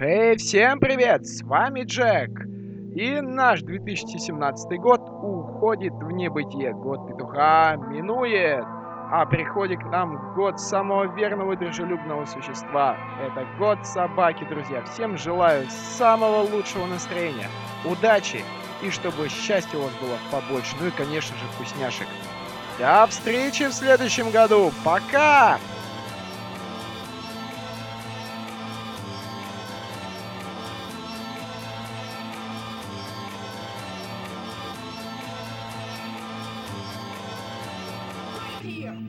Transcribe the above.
Эй, всем привет! С вами Джек. И наш 2017 год уходит в небытие. Год петуха минует. А приходит к нам год самого верного и дружелюбного существа. Это год собаки, друзья. Всем желаю самого лучшего настроения, удачи и чтобы счастья у вас было побольше. Ну и, конечно же, вкусняшек. До встречи в следующем году. Пока! here.